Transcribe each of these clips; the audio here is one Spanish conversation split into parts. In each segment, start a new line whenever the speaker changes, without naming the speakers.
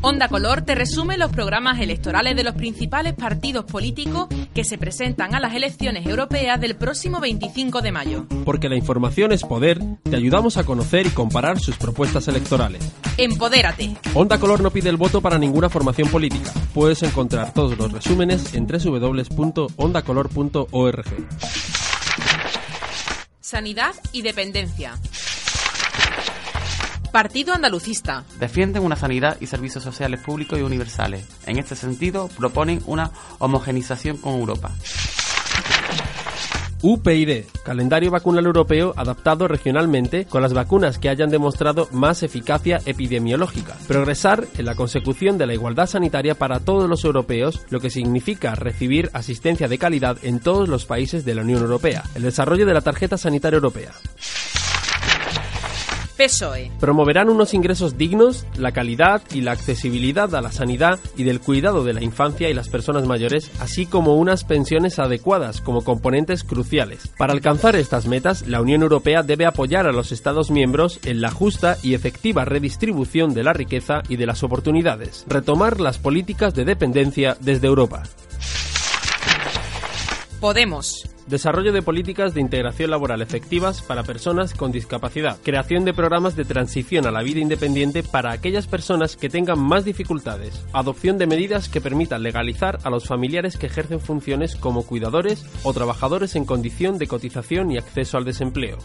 Onda Color te resume los programas electorales de los principales partidos políticos que se presentan a las elecciones europeas del próximo 25 de mayo.
Porque la información es poder, te ayudamos a conocer y comparar sus propuestas electorales.
Empodérate.
Onda Color no pide el voto para ninguna formación política. Puedes encontrar todos los resúmenes en www.ondacolor.org.
Sanidad y dependencia. Partido Andalucista.
Defienden una sanidad y servicios sociales públicos y universales. En este sentido, proponen una homogenización con Europa.
UPyD, calendario vacunal europeo adaptado regionalmente con las vacunas que hayan demostrado más eficacia epidemiológica. Progresar en la consecución de la igualdad sanitaria para todos los europeos, lo que significa recibir asistencia de calidad en todos los países de la Unión Europea. El desarrollo de la tarjeta sanitaria europea.
PSOE.
Promoverán unos ingresos dignos, la calidad y la accesibilidad a la sanidad y del cuidado de la infancia y las personas mayores, así como unas pensiones adecuadas como componentes cruciales. Para alcanzar estas metas, la Unión Europea debe apoyar a los Estados miembros en la justa y efectiva redistribución de la riqueza y de las oportunidades. Retomar las políticas de dependencia desde Europa.
Podemos.
Desarrollo de políticas de integración laboral efectivas para personas con discapacidad. Creación de programas de transición a la vida independiente para aquellas personas que tengan más dificultades. Adopción de medidas que permitan legalizar a los familiares que ejercen funciones como cuidadores o trabajadores en condición de cotización y acceso al desempleo.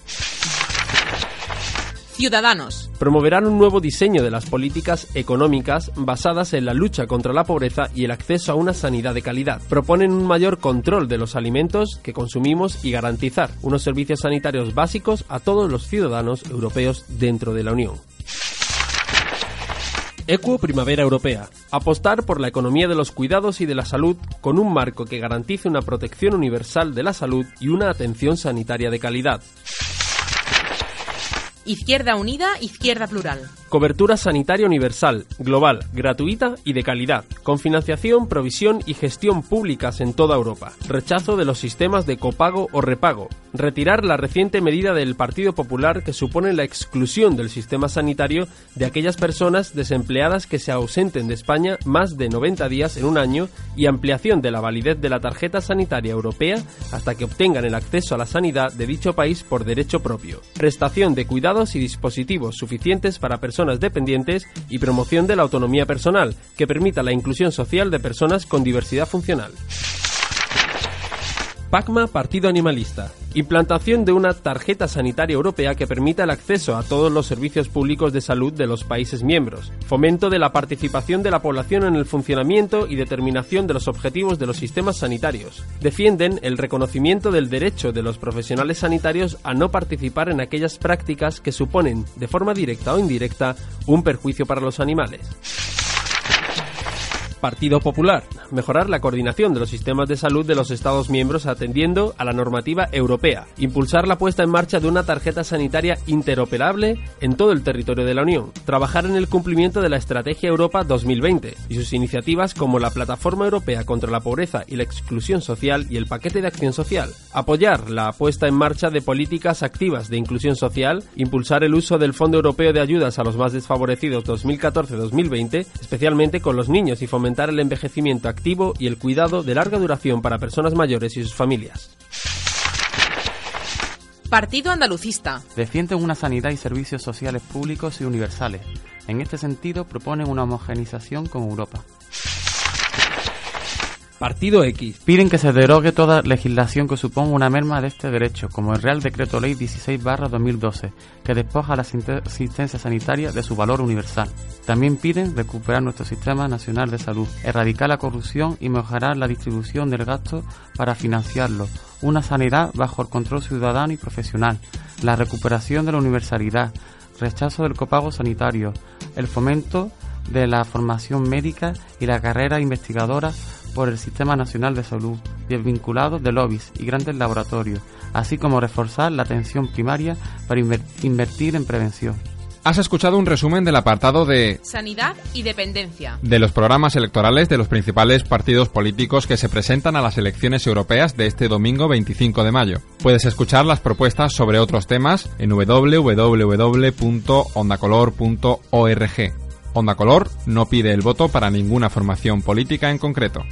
Ciudadanos.
Promoverán un nuevo diseño de las políticas económicas basadas en la lucha contra la pobreza y el acceso a una sanidad de calidad. Proponen un mayor control de los alimentos que consumimos y garantizar unos servicios sanitarios básicos a todos los ciudadanos europeos dentro de la Unión. Equo Primavera Europea. Apostar por la economía de los cuidados y de la salud con un marco que garantice una protección universal de la salud y una atención sanitaria de calidad.
Izquierda Unida, Izquierda Plural.
Cobertura sanitaria universal, global, gratuita y de calidad, con financiación, provisión y gestión públicas en toda Europa. Rechazo de los sistemas de copago o repago. Retirar la reciente medida del Partido Popular que supone la exclusión del sistema sanitario de aquellas personas desempleadas que se ausenten de España más de 90 días en un año y ampliación de la validez de la tarjeta sanitaria europea hasta que obtengan el acceso a la sanidad de dicho país por derecho propio. Prestación de cuidados y dispositivos suficientes para personas dependientes y promoción de la autonomía personal, que permita la inclusión social de personas con diversidad funcional. PACMA Partido Animalista. Implantación de una tarjeta sanitaria europea que permita el acceso a todos los servicios públicos de salud de los países miembros. Fomento de la participación de la población en el funcionamiento y determinación de los objetivos de los sistemas sanitarios. Defienden el reconocimiento del derecho de los profesionales sanitarios a no participar en aquellas prácticas que suponen, de forma directa o indirecta, un perjuicio para los animales. Partido Popular. Mejorar la coordinación de los sistemas de salud de los Estados miembros atendiendo a la normativa europea. Impulsar la puesta en marcha de una tarjeta sanitaria interoperable en todo el territorio de la Unión. Trabajar en el cumplimiento de la Estrategia Europa 2020 y sus iniciativas como la Plataforma Europea contra la Pobreza y la Exclusión Social y el Paquete de Acción Social. Apoyar la puesta en marcha de políticas activas de inclusión social. Impulsar el uso del Fondo Europeo de Ayudas a los Más Desfavorecidos 2014-2020, especialmente con los niños y fomentar el envejecimiento activo y el cuidado de larga duración para personas mayores y sus familias.
Partido Andalucista.
Defienden una sanidad y servicios sociales públicos y universales. En este sentido, proponen una homogenización con Europa.
Partido X.
Piden que se derogue toda legislación que suponga una merma de este derecho, como el Real Decreto Ley 16-2012, que despoja la asistencia sanitaria de su valor universal. También piden recuperar nuestro sistema nacional de salud, erradicar la corrupción y mejorar la distribución del gasto para financiarlo, una sanidad bajo el control ciudadano y profesional, la recuperación de la universalidad, rechazo del copago sanitario, el fomento de la formación médica y la carrera investigadora por el Sistema Nacional de Salud, desvinculados de lobbies y grandes laboratorios, así como reforzar la atención primaria para invertir en prevención.
Has escuchado un resumen del apartado de
Sanidad y Dependencia
de los programas electorales de los principales partidos políticos que se presentan a las elecciones europeas de este domingo 25 de mayo. Puedes escuchar las propuestas sobre otros temas en www.ondacolor.org. Onda Color no pide el voto para ninguna formación política en concreto.